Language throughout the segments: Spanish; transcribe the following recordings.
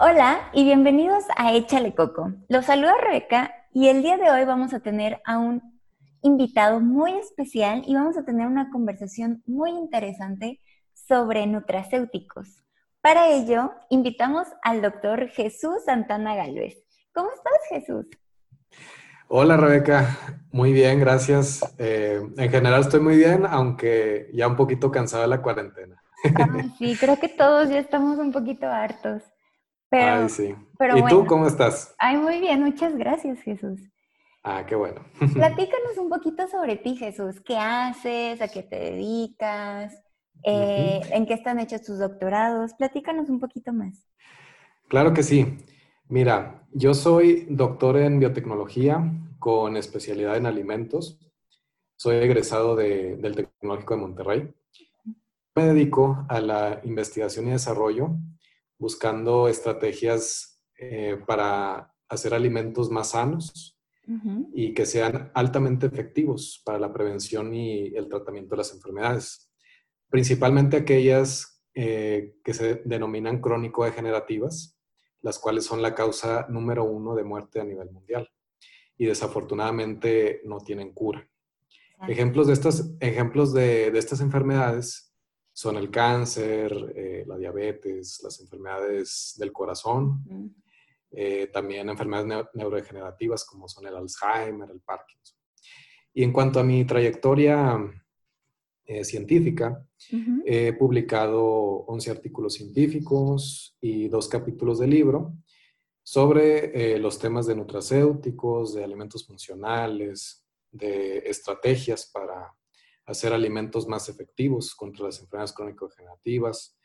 Hola y bienvenidos a Échale Coco. Los saluda Rebeca y el día de hoy vamos a tener a un invitado muy especial y vamos a tener una conversación muy interesante sobre nutracéuticos. Para ello, invitamos al doctor Jesús Santana Galvez. ¿Cómo estás, Jesús? Hola, Rebeca. Muy bien, gracias. Eh, en general estoy muy bien, aunque ya un poquito cansado de la cuarentena. sí, creo que todos ya estamos un poquito hartos. Pero, Ay, sí. ¿Y tú cómo estás? Ay, muy bien, muchas gracias, Jesús. Ah, qué bueno. Platícanos un poquito sobre ti, Jesús. ¿Qué haces? ¿A qué te dedicas? Eh, ¿En qué están hechos tus doctorados? Platícanos un poquito más. Claro que sí. Mira, yo soy doctor en biotecnología con especialidad en alimentos. Soy egresado del Tecnológico de Monterrey. Me dedico a la investigación y desarrollo buscando estrategias eh, para hacer alimentos más sanos y que sean altamente efectivos para la prevención y el tratamiento de las enfermedades, principalmente aquellas eh, que se denominan crónico-degenerativas, las cuales son la causa número uno de muerte a nivel mundial y desafortunadamente no tienen cura. Ejemplos de estas, ejemplos de, de estas enfermedades son el cáncer, eh, la diabetes, las enfermedades del corazón, eh, también enfermedades neurodegenerativas como son el Alzheimer, el Parkinson. Y en cuanto a mi trayectoria eh, científica, he publicado 11 artículos científicos y dos capítulos de libro sobre los temas de nutracéuticos, de alimentos funcionales, de estrategias para hacer alimentos más efectivos contra las enfermedades crónico-degenerativas,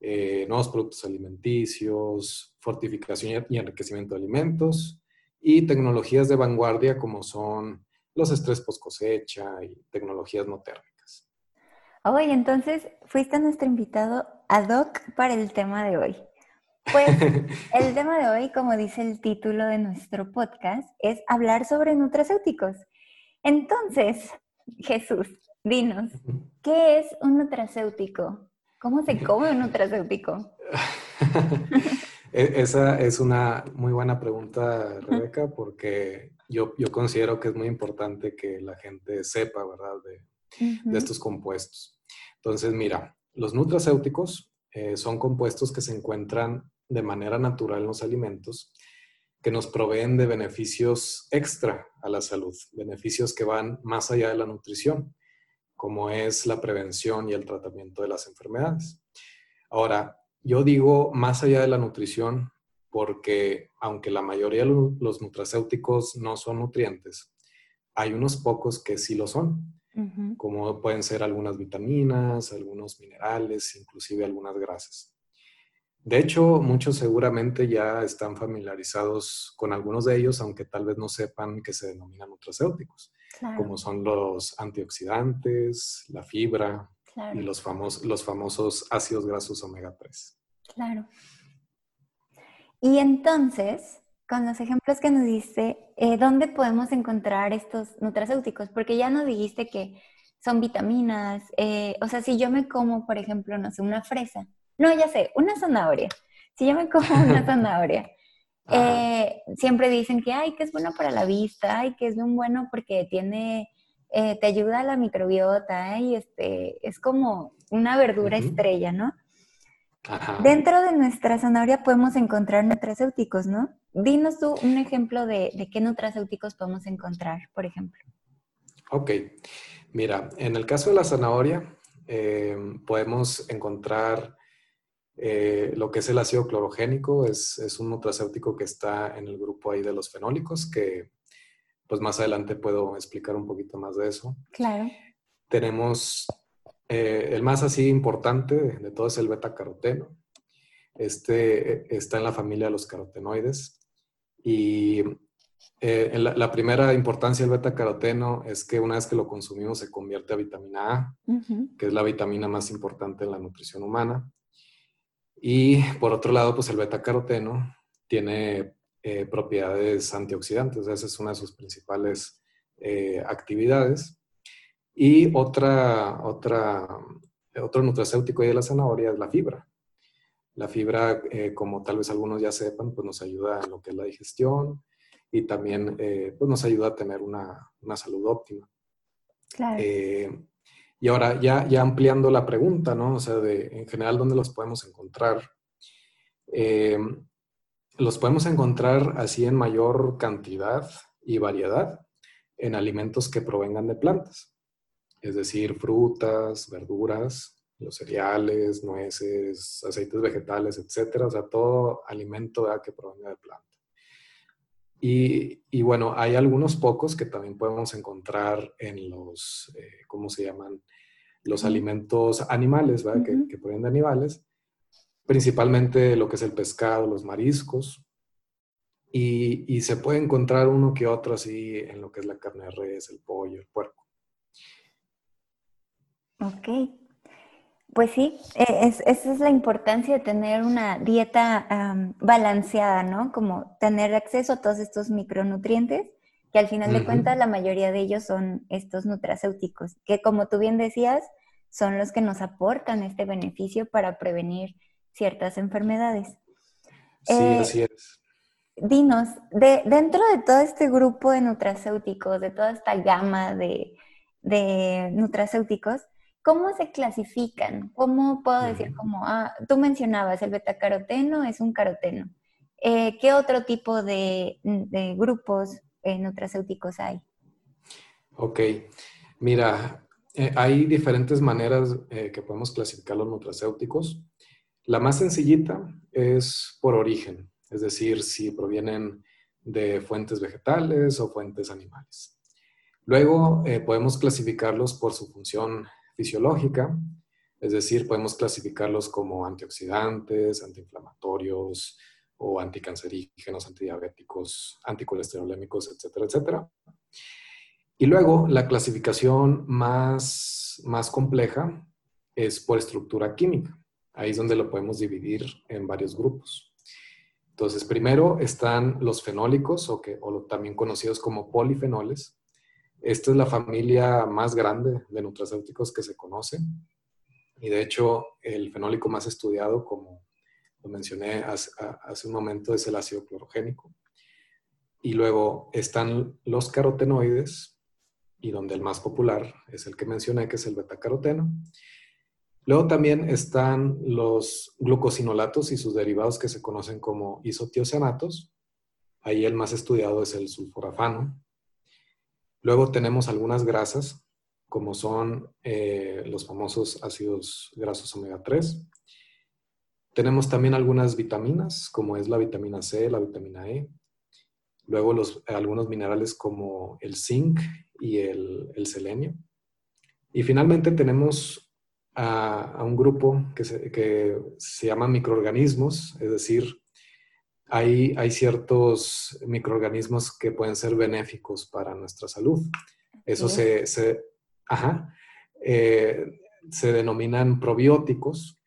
eh, nuevos productos alimenticios, fortificación y enriquecimiento de alimentos y tecnologías de vanguardia como son los estrés post cosecha y tecnologías no térmicas. Oye, entonces fuiste nuestro invitado ad hoc para el tema de hoy. Pues el tema de hoy, como dice el título de nuestro podcast, es hablar sobre nutracéuticos. Entonces, Jesús, Dinos, ¿qué es un nutracéutico? ¿Cómo se come un nutracéutico? E-, esa es una muy buena pregunta, Rebeca, porque yo, yo, considero que es muy importante que la gente sepa, ¿verdad?, de, de estos compuestos. Entonces, mira, los nutracéuticos eh, son compuestos que se encuentran de manera natural en los alimentos que nos proveen de beneficios extra a la salud, beneficios que van más allá de la nutrición como es la prevención y el tratamiento de las enfermedades. Ahora, yo digo más allá de la nutrición porque aunque la mayoría de los nutracéuticos no son nutrientes, hay unos pocos que sí lo son, como pueden ser algunas vitaminas, algunos minerales, inclusive algunas grasas. De hecho, muchos seguramente ya están familiarizados con algunos de ellos, aunque tal vez no sepan que se denominan nutracéuticos como son los antioxidantes, la fibra y los, los famosos ácidos grasos omega 3. Claro. Y entonces, con los ejemplos que nos diste, eh, ¿dónde podemos encontrar estos nutracéuticos? Porque ya nos dijiste que son vitaminas, eh, o sea, si yo me como, por ejemplo, no sé, una fresa, no, ya sé, una zanahoria. Si yo me como una zanahoria, eh, siempre dicen que, ay, que es bueno para la vista, ay, que es bien bueno porque tiene, eh, te ayuda a la microbiota, y este, es como una verdura estrella, ¿no? Dentro de nuestra zanahoria podemos encontrar nutracéuticos, ¿no? Dinos tú un ejemplo de, de qué nutracéuticos podemos encontrar, por ejemplo. Ok, mira, en el caso de la zanahoria, eh, podemos encontrar Eh, lo que es el ácido clorogénico es, es, un nutracéutico que está en el grupo ahí de los fenólicos, que pues más adelante puedo explicar un poquito más de eso. Claro. Tenemos eh, el más así importante de, todo es el beta caroteno. Este eh, está en la familia de los carotenoides y eh, la, primera importancia del beta caroteno es que una vez que lo consumimos se convierte a vitamina A, que es la vitamina más importante en la nutrición humana. Y por otro lado, pues el beta caroteno tiene eh, propiedades antioxidantes, esa es una de sus principales eh, actividades. Y otra, otra, otro nutracéutico de la zanahoria es la fibra. La fibra, como tal vez algunos ya sepan, pues nos ayuda en lo que es la digestión, y también eh, pues nos ayuda a tener una, una salud óptima. Claro. Y ahora ya, ya ampliando la pregunta, ¿no? O sea, de en general, ¿dónde los podemos encontrar? Eh, los podemos encontrar así en mayor cantidad y variedad en alimentos que provengan de plantas, es decir, frutas, verduras, los cereales, nueces, aceites vegetales, etcétera, o sea, todo alimento que provenga de plantas. Y, bueno, hay algunos pocos que también podemos encontrar en los, eh, ¿cómo se llaman? Los alimentos animales, ¿verdad? que, que, provienen de animales, principalmente lo que es el pescado, los mariscos. Y, y, se puede encontrar uno que otro así en lo que es la carne de res, el pollo, el puerco. Ok. Pues sí, e, es, esa es la importancia de tener una dieta balanceada, ¿no? Como tener acceso a todos estos micronutrientes, que al final de cuentas la mayoría de ellos son estos nutracéuticos, que como tú bien decías, son los que nos aportan este beneficio para prevenir ciertas enfermedades. Sí, eh, así es. Dinos, de, dentro de todo este grupo de nutracéuticos, de toda esta gama de, de nutracéuticos, ¿Cómo se clasifican? ¿Cómo puedo decir como, ah, tú mencionabas el betacaroteno es un caroteno? Eh, ¿Qué otro tipo de, grupos eh, nutracéuticos hay? Ok, mira, eh, hay diferentes maneras que podemos clasificar los nutracéuticos. La más sencillita es por origen, es decir, si provienen de fuentes vegetales o fuentes animales. Luego podemos clasificarlos por su función fisiológica, es decir, podemos clasificarlos como antioxidantes, antiinflamatorios o anticancerígenos, antidiabéticos, anticolesterolémicos, etcétera, etcétera. Y luego la clasificación más, más compleja es por estructura química. Ahí es donde lo podemos dividir en varios grupos. Entonces, primero están los fenólicos, o, que, o también conocidos como polifenoles, esta es la familia más grande de nutracéuticos que se conoce y de hecho el fenólico más estudiado, como lo mencioné hace, un momento, es el ácido clorogénico. Y luego están los carotenoides y donde el más popular es el que mencioné, que es el betacaroteno. Luego también están los glucosinolatos y sus derivados que se conocen como isotiocianatos. Ahí el más estudiado es el sulforafano, Luego tenemos algunas grasas, como son eh, los famosos ácidos grasos omega 3. Tenemos también algunas vitaminas, como es la vitamina C, la vitamina E. Luego los, algunos minerales como el zinc y el, selenio. Y finalmente tenemos a, un grupo que se, que se llama microorganismos, es decir, hay, ciertos microorganismos que pueden ser benéficos para nuestra salud. Eso se, eh, se, denominan probióticos.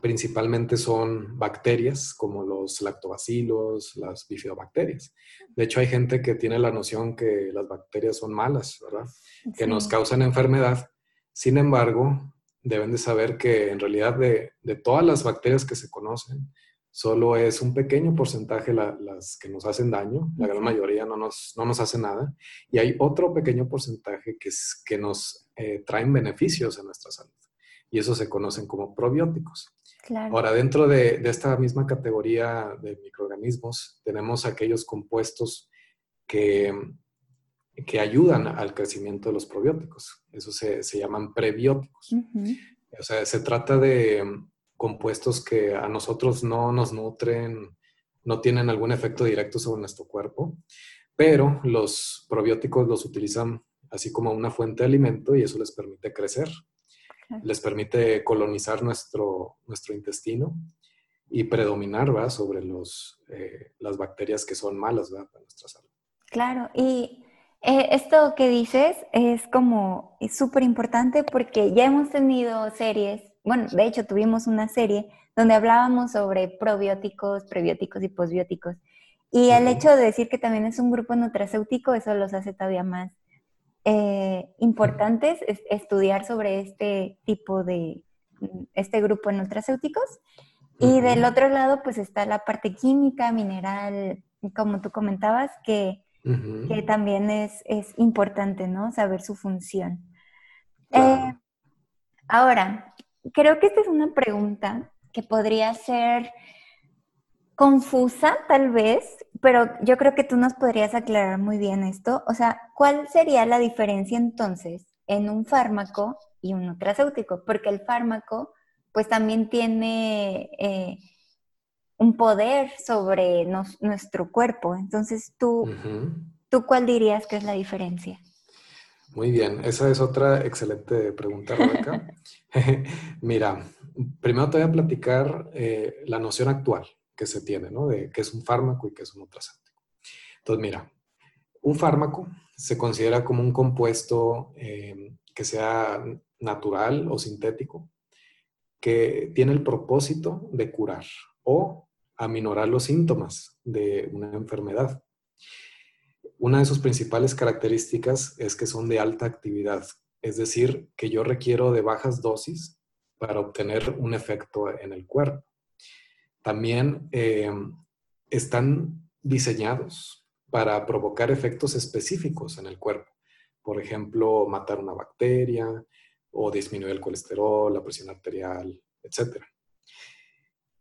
Principalmente son bacterias como los lactobacilos, las bifidobacterias. De hecho, hay gente que tiene la noción que las bacterias son malas, ¿verdad? Que nos causan enfermedad. Sin embargo, deben de saber que en realidad de, de todas las bacterias que se conocen, solo es un pequeño porcentaje las que nos hacen daño, la gran mayoría no nos, no nos hace nada, y hay otro pequeño porcentaje que, es, que nos eh, traen beneficios a nuestra salud, y eso se conocen como probióticos. Ahora, dentro de, esta misma categoría de microorganismos, tenemos aquellos compuestos que, que ayudan al crecimiento de los probióticos, eso se, llaman prebióticos. O sea, se trata de compuestos que a nosotros no nos nutren, no tienen algún efecto directo sobre nuestro cuerpo, pero los probióticos los utilizan así como una fuente de alimento y eso les permite crecer, les permite colonizar nuestro, nuestro intestino y predominar ¿va? sobre los, eh, las bacterias que son malas para nuestra salud. Claro, y eh, esto que dices es como súper importante porque ya hemos tenido series, bueno, de hecho tuvimos una serie donde hablábamos sobre probióticos, prebióticos y posbióticos. Y el hecho de decir que también es un grupo nutracéutico, eso los hace todavía más eh, importantes, estudiar sobre este tipo de, este grupo nutracéuticos. Y del otro lado, pues está la parte química, mineral, como tú comentabas, que, que también es, es, importante, ¿no? Saber su función. Eh, ahora, creo que esta es una pregunta que podría ser confusa, tal vez, pero yo creo que tú nos podrías aclarar muy bien esto. O sea, ¿cuál sería la diferencia entonces en un fármaco y un nutracéutico? Porque el fármaco pues también tiene eh, un poder sobre nuestro cuerpo. Entonces, ¿tú, ¿tú cuál dirías que es la diferencia? Muy bien, esa es otra excelente pregunta, Rebeca. Mira, primero te voy a platicar eh, la noción actual que se tiene, ¿no? De qué es un fármaco y qué es un nutracéutico. Entonces, mira, un fármaco se considera como un compuesto eh, que sea natural o sintético, que tiene el propósito de curar o aminorar los síntomas de una enfermedad. Una de sus principales características es que son de alta actividad, es decir, que yo requiero de bajas dosis para obtener un efecto en el cuerpo. También eh, están diseñados para provocar efectos específicos en el cuerpo. Por ejemplo, matar una bacteria, o disminuir el colesterol, la presión arterial, etc.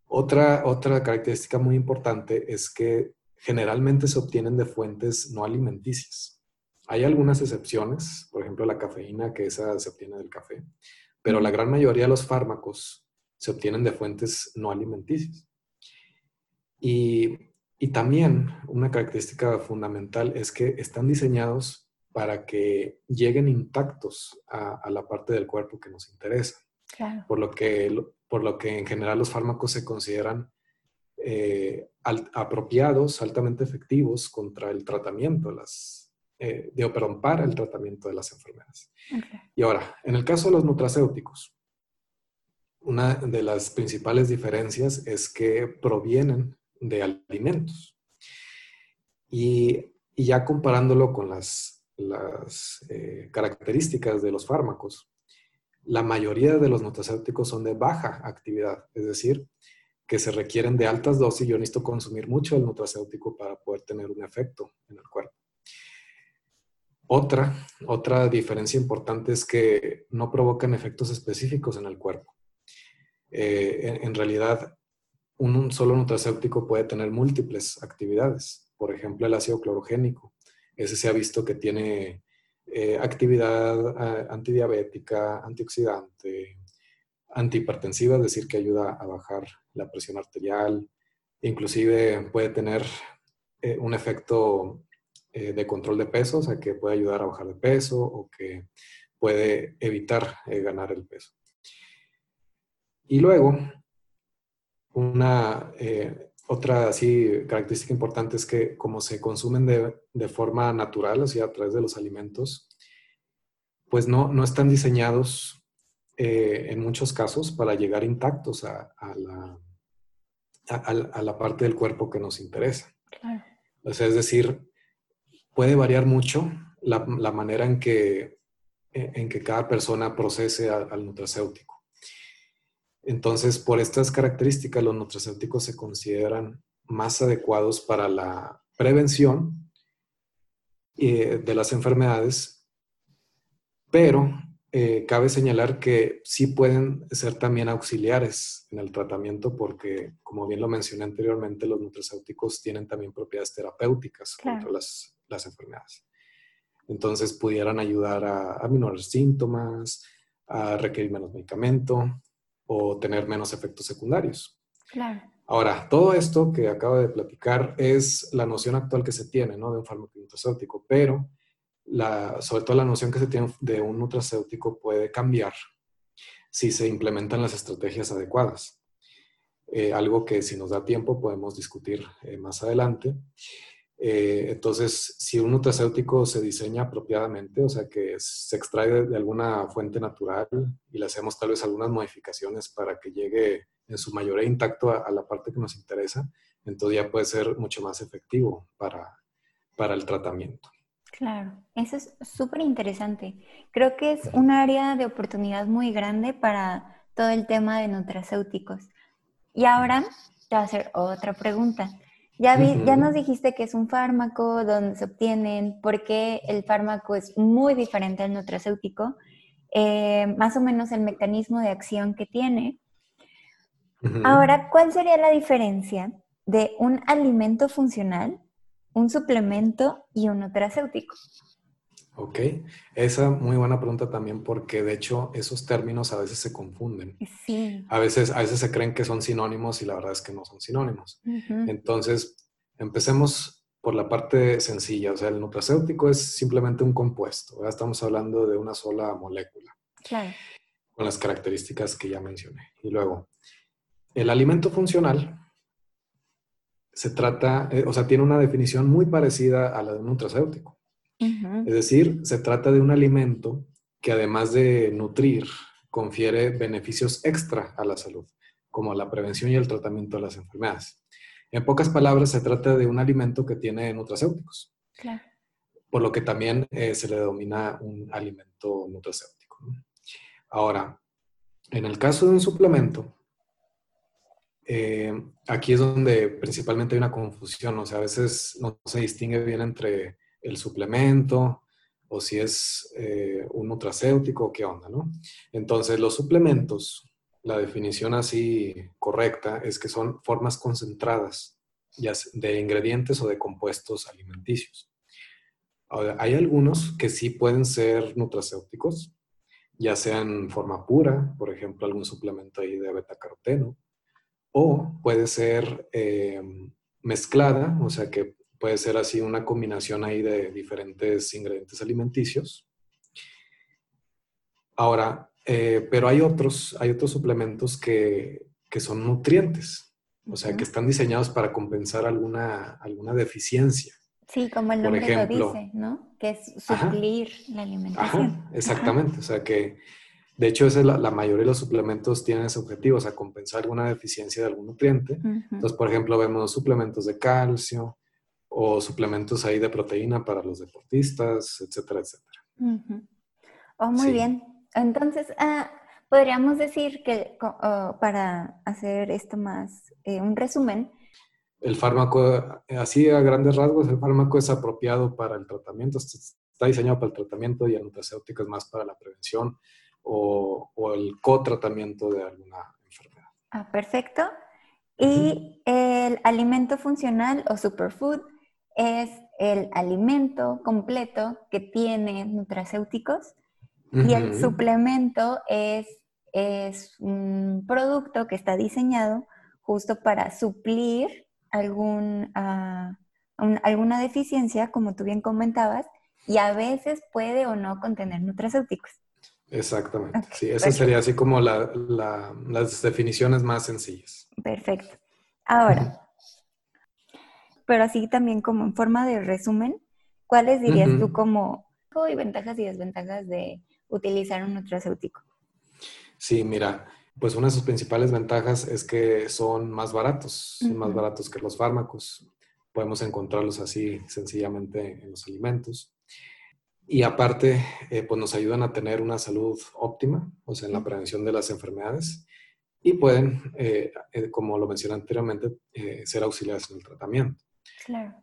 Otra, otra característica muy importante es que generalmente se obtienen de fuentes no alimenticias. Hay algunas excepciones, por ejemplo la cafeína, que esa se obtiene del café, pero la gran mayoría de los fármacos se obtienen de fuentes no alimenticias. Y, y también una característica fundamental es que están diseñados para que lleguen intactos a, la parte del cuerpo que nos interesa. Por, lo que, por lo que en general los fármacos se consideran eh, apropiados, altamente efectivos contra el tratamiento de las, eh, de, perdón, para el tratamiento de las enfermedades. Y ahora, en el caso de los nutracéuticos, una de las principales diferencias es que provienen de alimentos. Y, y ya comparándolo con las las eh, características de los fármacos, la mayoría de los nutracéuticos son de baja actividad, es decir, que se requieren de altas dosis. Yo necesito consumir mucho el nutracéutico para poder tener un efecto en el cuerpo. Otra, otra diferencia importante es que no provocan efectos específicos en el cuerpo. Eh, en, realidad, un, solo nutracéutico puede tener múltiples actividades. Por ejemplo, el ácido clorogénico ese se ha visto que tiene eh, actividad ah, antidiabética, antioxidante, antihipertensiva, es decir, que ayuda a bajar la presión arterial, inclusive puede tener eh, un efecto eh, de control de peso, o sea, que puede ayudar a bajar de peso o que puede evitar ganar el peso. Y luego, una, otra así característica importante es que como se consumen de, forma natural, así a través de los alimentos, pues no, no están diseñados eh, en muchos casos para llegar intactos a, la, a, la, parte del cuerpo que nos interesa. O sea, es decir, puede variar mucho la, la manera en que, en que cada persona procese al nutracéutico. Entonces, por estas características, los nutracéuticos se consideran más adecuados para la prevención eh, de las enfermedades, pero eh, cabe señalar que sí pueden ser también auxiliares en el tratamiento porque, como bien lo mencioné anteriormente, los nutracéuticos tienen también propiedades terapéuticas contra las, enfermedades. Entonces, pudieran ayudar a, a minorar síntomas, a requerir menos medicamento, o tener menos efectos secundarios. Claro. Ahora, todo esto que acabo de platicar es la noción actual que se tiene ¿no? de un fármaco nutracéutico, pero sobre todo la noción que se tiene de un nutracéutico puede cambiar si se implementan las estrategias adecuadas. Eh, algo que si nos da tiempo podemos discutir eh, más adelante. Eh, entonces, si un nutracéutico se diseña apropiadamente, o sea, que se extrae de, alguna fuente natural y le hacemos tal vez algunas modificaciones para que llegue en su mayoría intacto a, la parte que nos interesa, entonces ya puede ser mucho más efectivo para, para el tratamiento. Claro, eso es súper interesante. Creo que es un área de oportunidad muy grande para todo el tema de nutracéuticos. Y ahora te voy a hacer otra pregunta. Ya, ya nos dijiste que es un fármaco, dónde se obtienen, por qué el fármaco es muy diferente al nutracéutico, eh, más o menos el mecanismo de acción que tiene. Ahora, ¿cuál sería la diferencia de un alimento funcional, un suplemento y un nutracéutico? Ok, esa muy buena pregunta también porque de hecho esos términos a veces se confunden. Sí. A veces, a veces se creen que son sinónimos y la verdad es que no son sinónimos. Entonces, empecemos por la parte sencilla, o sea, el nutracéutico es simplemente un compuesto, estamos hablando de una sola molécula. Claro. Con las características que ya mencioné. Y luego, el alimento funcional se trata, eh, o sea, tiene una definición muy parecida a la de un nutracéutico. Es decir, se trata de un alimento que además de nutrir, confiere beneficios extra a la salud, como la prevención y el tratamiento de las enfermedades. En pocas palabras, se trata de un alimento que tiene nutracéuticos. Claro. Por lo que también eh, se le denomina un alimento nutracéutico. Ahora, en el caso de un suplemento, eh, aquí es donde principalmente hay una confusión, o sea, a veces no se distingue bien entre el suplemento o si es eh, un nutracéutico, qué onda, ¿no? Entonces, los suplementos, la definición así correcta es que son formas concentradas ya de ingredientes o de compuestos alimenticios. Ahora, hay algunos que sí pueden ser nutracéuticos, ya sea en forma pura, por ejemplo, algún suplemento ahí de beta-caroteno, o puede ser eh, mezclada, o sea que puede ser así una combinación ahí de diferentes ingredientes alimenticios. Ahora, eh, pero hay otros, hay otros suplementos que, que son nutrientes, o sea, que están diseñados para compensar alguna, alguna deficiencia. Sí, como el nombre lo dice, ¿no? Que es suplir la alimentación. Ajá, exactamente, o sea que de hecho, es la, mayoría de los suplementos tienen ese objetivo, o sea, compensar alguna deficiencia de algún nutriente. Entonces, por ejemplo, vemos suplementos de calcio, o suplementos ahí de proteína para los deportistas, etcétera, etcétera. Oh, muy bien. Entonces, ah, podríamos decir que para hacer esto más, eh, un resumen. El fármaco, así a grandes rasgos, el fármaco es apropiado para el tratamiento, está diseñado para el tratamiento y el nutracéutico es más para la prevención o, o el co-tratamiento de alguna enfermedad. Ah, perfecto. Y el alimento funcional o superfood es el alimento completo que tiene nutracéuticos y el suplemento es, es un producto que está diseñado justo para suplir algún, ah, alguna deficiencia, como tú bien comentabas, y a veces puede o no contener nutracéuticos. Exactamente. sí, esa sería así como la, las definiciones más sencillas. Perfecto. Ahora, pero así también como en forma de resumen, ¿cuáles dirías tú como ventajas y desventajas de utilizar un nutracéutico? Sí, mira, pues una de sus principales ventajas es que son más baratos, son más baratos que los fármacos. Podemos encontrarlos así sencillamente en los alimentos. Y aparte, eh, pues nos ayudan a tener una salud óptima, o sea, en la prevención de las enfermedades. Y pueden, eh, eh, como lo mencioné anteriormente, ser auxiliares en el tratamiento. Claro.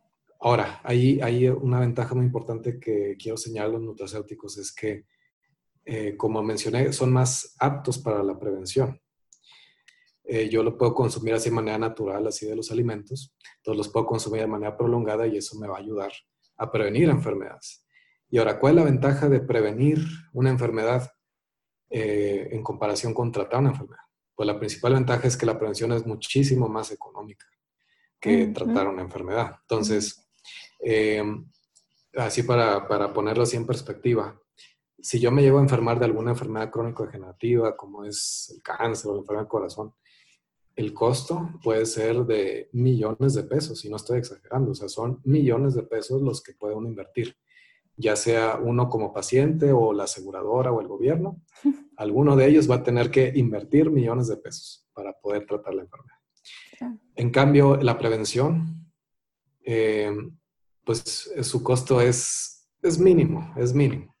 Ahora, hay, hay una ventaja muy importante que quiero señalar los nutracéuticos, es que, eh, como mencioné, son más aptos para la prevención. Eh, yo lo puedo consumir así de manera natural, así de los alimentos, entonces los puedo consumir de manera prolongada y eso me va a ayudar a prevenir enfermedades. Y ahora, ¿cuál es la ventaja de prevenir una enfermedad eh, en comparación con tratar una enfermedad? pues la principal ventaja es que la prevención es muchísimo más económica que tratar una enfermedad. Entonces, em, así para, para, ponerlo así en perspectiva, si yo me llevo a enfermar de alguna enfermedad crónico-degenerativa, como es el cáncer o la enfermedad del corazón, el costo puede ser de millones de pesos, y no estoy exagerando, o sea, son millones de pesos los que puede uno invertir, ya sea uno como paciente o la aseguradora o el gobierno, alguno de ellos va a tener que invertir millones de pesos para poder tratar la enfermedad. En cambio, la prevención, eh, pues su costo es, es mínimo, es mínimo.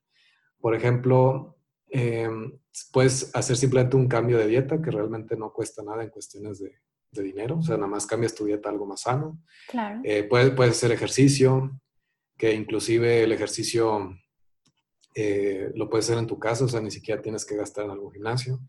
Por ejemplo, eh, puedes hacer simplemente un cambio de dieta que realmente no cuesta nada en cuestiones de, dinero, o sea, nada más cambias tu dieta a algo más sano. Claro. Eh, puedes, puedes, hacer ejercicio, que inclusive el ejercicio eh, lo puedes hacer en tu casa, o sea, ni siquiera tienes que gastar en algún gimnasio.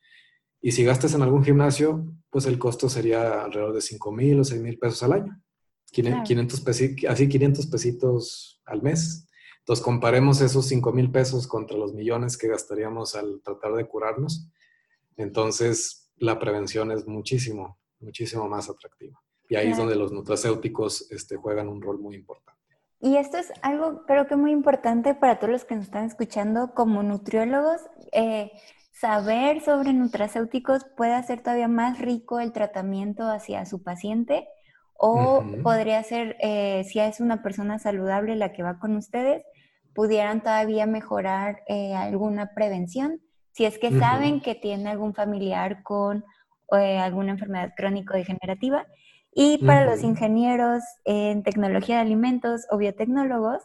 Y si gastas en algún gimnasio, pues el costo sería alrededor de 5 mil o 6 mil pesos al año. 500 así 500 pesitos al mes. Entonces, comparemos esos 5 mil pesos contra los millones que gastaríamos al tratar de curarnos. Entonces, la prevención es muchísimo, muchísimo más atractiva. Y ahí es donde los nutracéuticos este, juegan un rol muy importante. Y esto es algo, creo que muy importante para todos los que nos están escuchando como nutriólogos. Eh, saber sobre nutracéuticos puede hacer todavía más rico el tratamiento hacia su paciente o podría ser, eh, si es una persona saludable la que va con ustedes, pudieran todavía mejorar eh, alguna prevención, si es que saben que tiene algún familiar con alguna enfermedad crónico-degenerativa. Y para los ingenieros en tecnología de alimentos o biotecnólogos,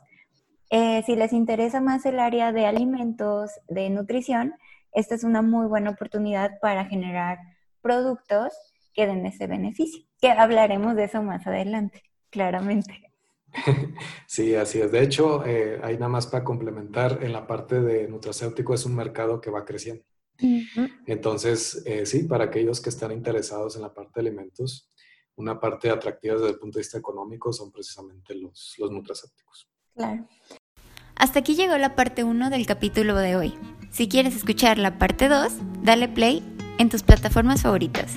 si les interesa más el área de alimentos, de nutrición, esta es una muy buena oportunidad para generar productos que den ese beneficio, que hablaremos de eso más adelante, claramente. Sí, así es. De hecho, eh, hay nada más para complementar, en la parte de nutracéutico es un mercado que va creciendo. Entonces, eh, sí, para aquellos que están interesados en la parte de alimentos, una parte atractiva desde el punto de vista económico son precisamente los, los. Claro. Hasta aquí llegó la parte 1 del capítulo de hoy. Si quieres escuchar la parte 2, dale play en tus plataformas favoritas.